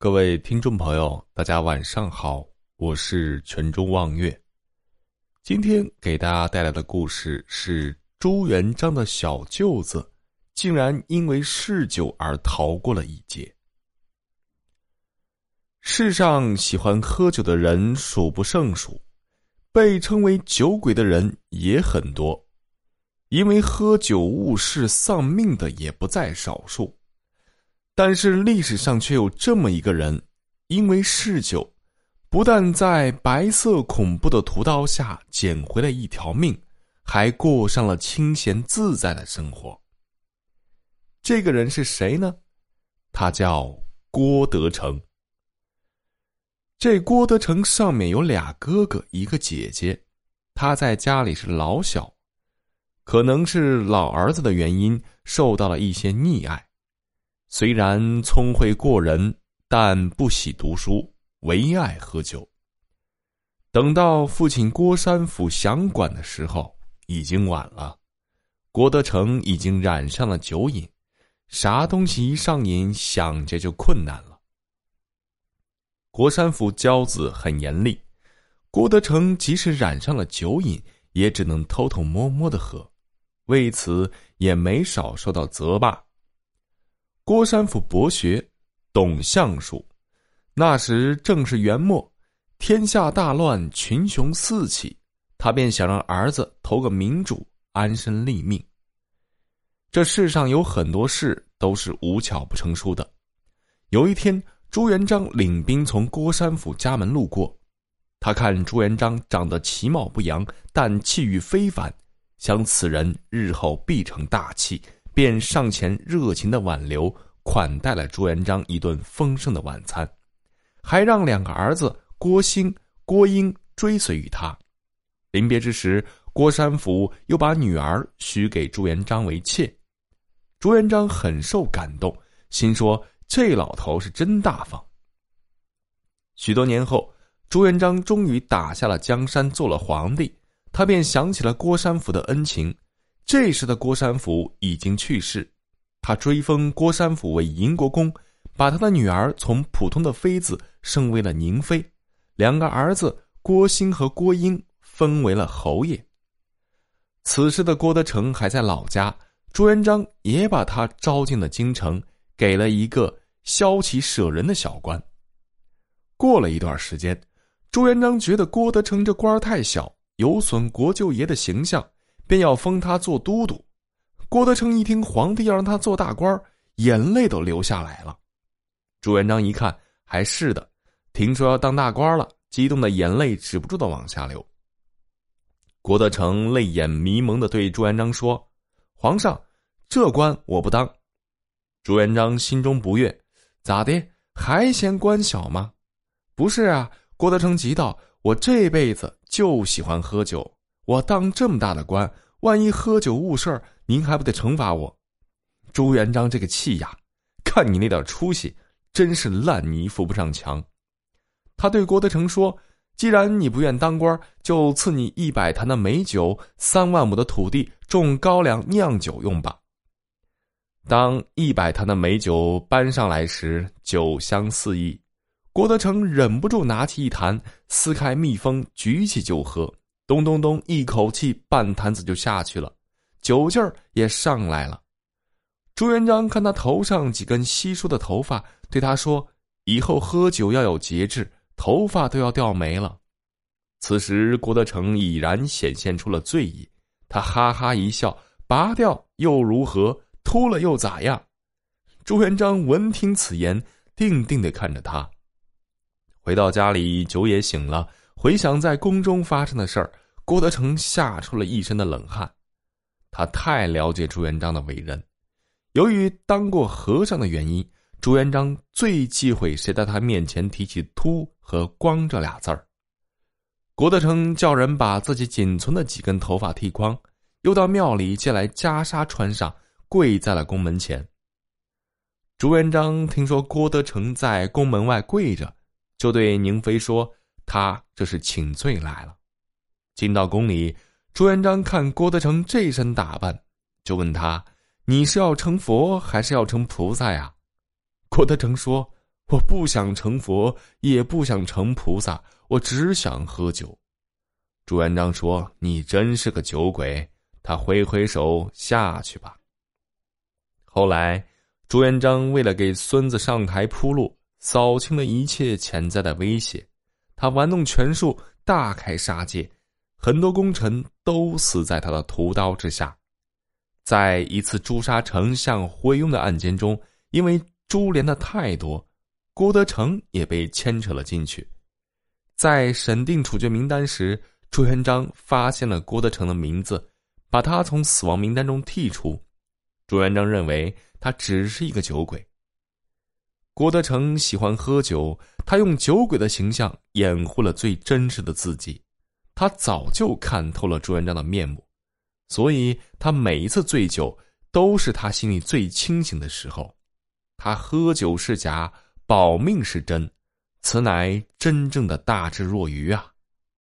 各位听众朋友，大家晚上好，我是泉州望月。今天给大家带来的故事是朱元璋的小舅子，竟然因为嗜酒而逃过了一劫。世上喜欢喝酒的人数不胜数，被称为酒鬼的人也很多，因为喝酒误事丧命的也不在少数。但是历史上却有这么一个人，因为嗜酒，不但在白色恐怖的屠刀下捡回了一条命，还过上了清闲自在的生活。这个人是谁呢？他叫郭德成。这郭德成上面有俩哥哥，一个姐姐，他在家里是老小，可能是老儿子的原因，受到了一些溺爱。虽然聪慧过人，但不喜读书，唯爱喝酒。等到父亲郭山甫想管的时候，已经晚了。郭德成已经染上了酒瘾，啥东西一上瘾，想着就困难了。郭山甫教子很严厉，郭德成即使染上了酒瘾，也只能偷偷摸摸的喝，为此也没少受到责骂。郭山甫博学，懂相术。那时正是元末，天下大乱，群雄四起，他便想让儿子投个明主，安身立命。这世上有很多事都是无巧不成书的。有一天，朱元璋领兵从郭山甫家门路过，他看朱元璋长得其貌不扬，但气宇非凡，想此人日后必成大器。便上前热情的挽留，款待了朱元璋一顿丰盛的晚餐，还让两个儿子郭兴、郭英追随于他。临别之时，郭山甫又把女儿许给朱元璋为妾。朱元璋很受感动，心说这老头是真大方。许多年后，朱元璋终于打下了江山，做了皇帝，他便想起了郭山甫的恩情。这时的郭山甫已经去世，他追封郭山甫为银国公，把他的女儿从普通的妃子升为了宁妃，两个儿子郭兴和郭英封为了侯爷。此时的郭德成还在老家，朱元璋也把他招进了京城，给了一个骁骑舍人的小官。过了一段时间，朱元璋觉得郭德成这官太小，有损国舅爷的形象。便要封他做都督，郭德成一听皇帝要让他做大官，眼泪都流下来了。朱元璋一看，还是的，听说要当大官了，激动的眼泪止不住的往下流。郭德成泪眼迷蒙的对朱元璋说：“皇上，这官我不当。”朱元璋心中不悦：“咋的？还嫌官小吗？”“不是啊！”郭德成急道：“我这辈子就喜欢喝酒。”我当这么大的官，万一喝酒误事儿，您还不得惩罚我？朱元璋这个气呀！看你那点出息，真是烂泥扶不上墙。他对郭德成说：“既然你不愿当官，就赐你一百坛的美酒，三万亩的土地，种高粱酿酒用吧。”当一百坛的美酒搬上来时，酒香四溢，郭德成忍不住拿起一坛，撕开密封，举起就喝。咚咚咚！一口气半坛子就下去了，酒劲儿也上来了。朱元璋看他头上几根稀疏的头发，对他说：“以后喝酒要有节制，头发都要掉没了。”此时郭德成已然显现出了醉意，他哈哈一笑：“拔掉又如何？秃了又咋样？”朱元璋闻听此言，定定的看着他。回到家里，酒也醒了。回想在宫中发生的事儿，郭德成吓出了一身的冷汗。他太了解朱元璋的为人，由于当过和尚的原因，朱元璋最忌讳谁在他面前提起“秃”和“光”这俩字儿。郭德成叫人把自己仅存的几根头发剃光，又到庙里借来袈裟穿上，跪在了宫门前。朱元璋听说郭德成在宫门外跪着，就对宁妃说。他这是请罪来了。进到宫里，朱元璋看郭德成这身打扮，就问他：“你是要成佛还是要成菩萨呀？”郭德成说：“我不想成佛，也不想成菩萨，我只想喝酒。”朱元璋说：“你真是个酒鬼。”他挥挥手下去吧。后来，朱元璋为了给孙子上台铺路，扫清了一切潜在的威胁，他玩弄权术，大开杀戒，很多功臣都死在他的屠刀之下。在一次诛杀丞相回庸的案件中，因为株连的太多，郭德成也被牵扯了进去。在审定处决名单时，朱元璋发现了郭德成的名字，把他从死亡名单中剔除。朱元璋认为他只是一个酒鬼。郭德成喜欢喝酒，他用酒鬼的形象掩护了最真实的自己。他早就看透了朱元璋的面目，所以他每一次醉酒都是他心里最清醒的时候。他喝酒是假，保命是真，此乃真正的大智若愚啊！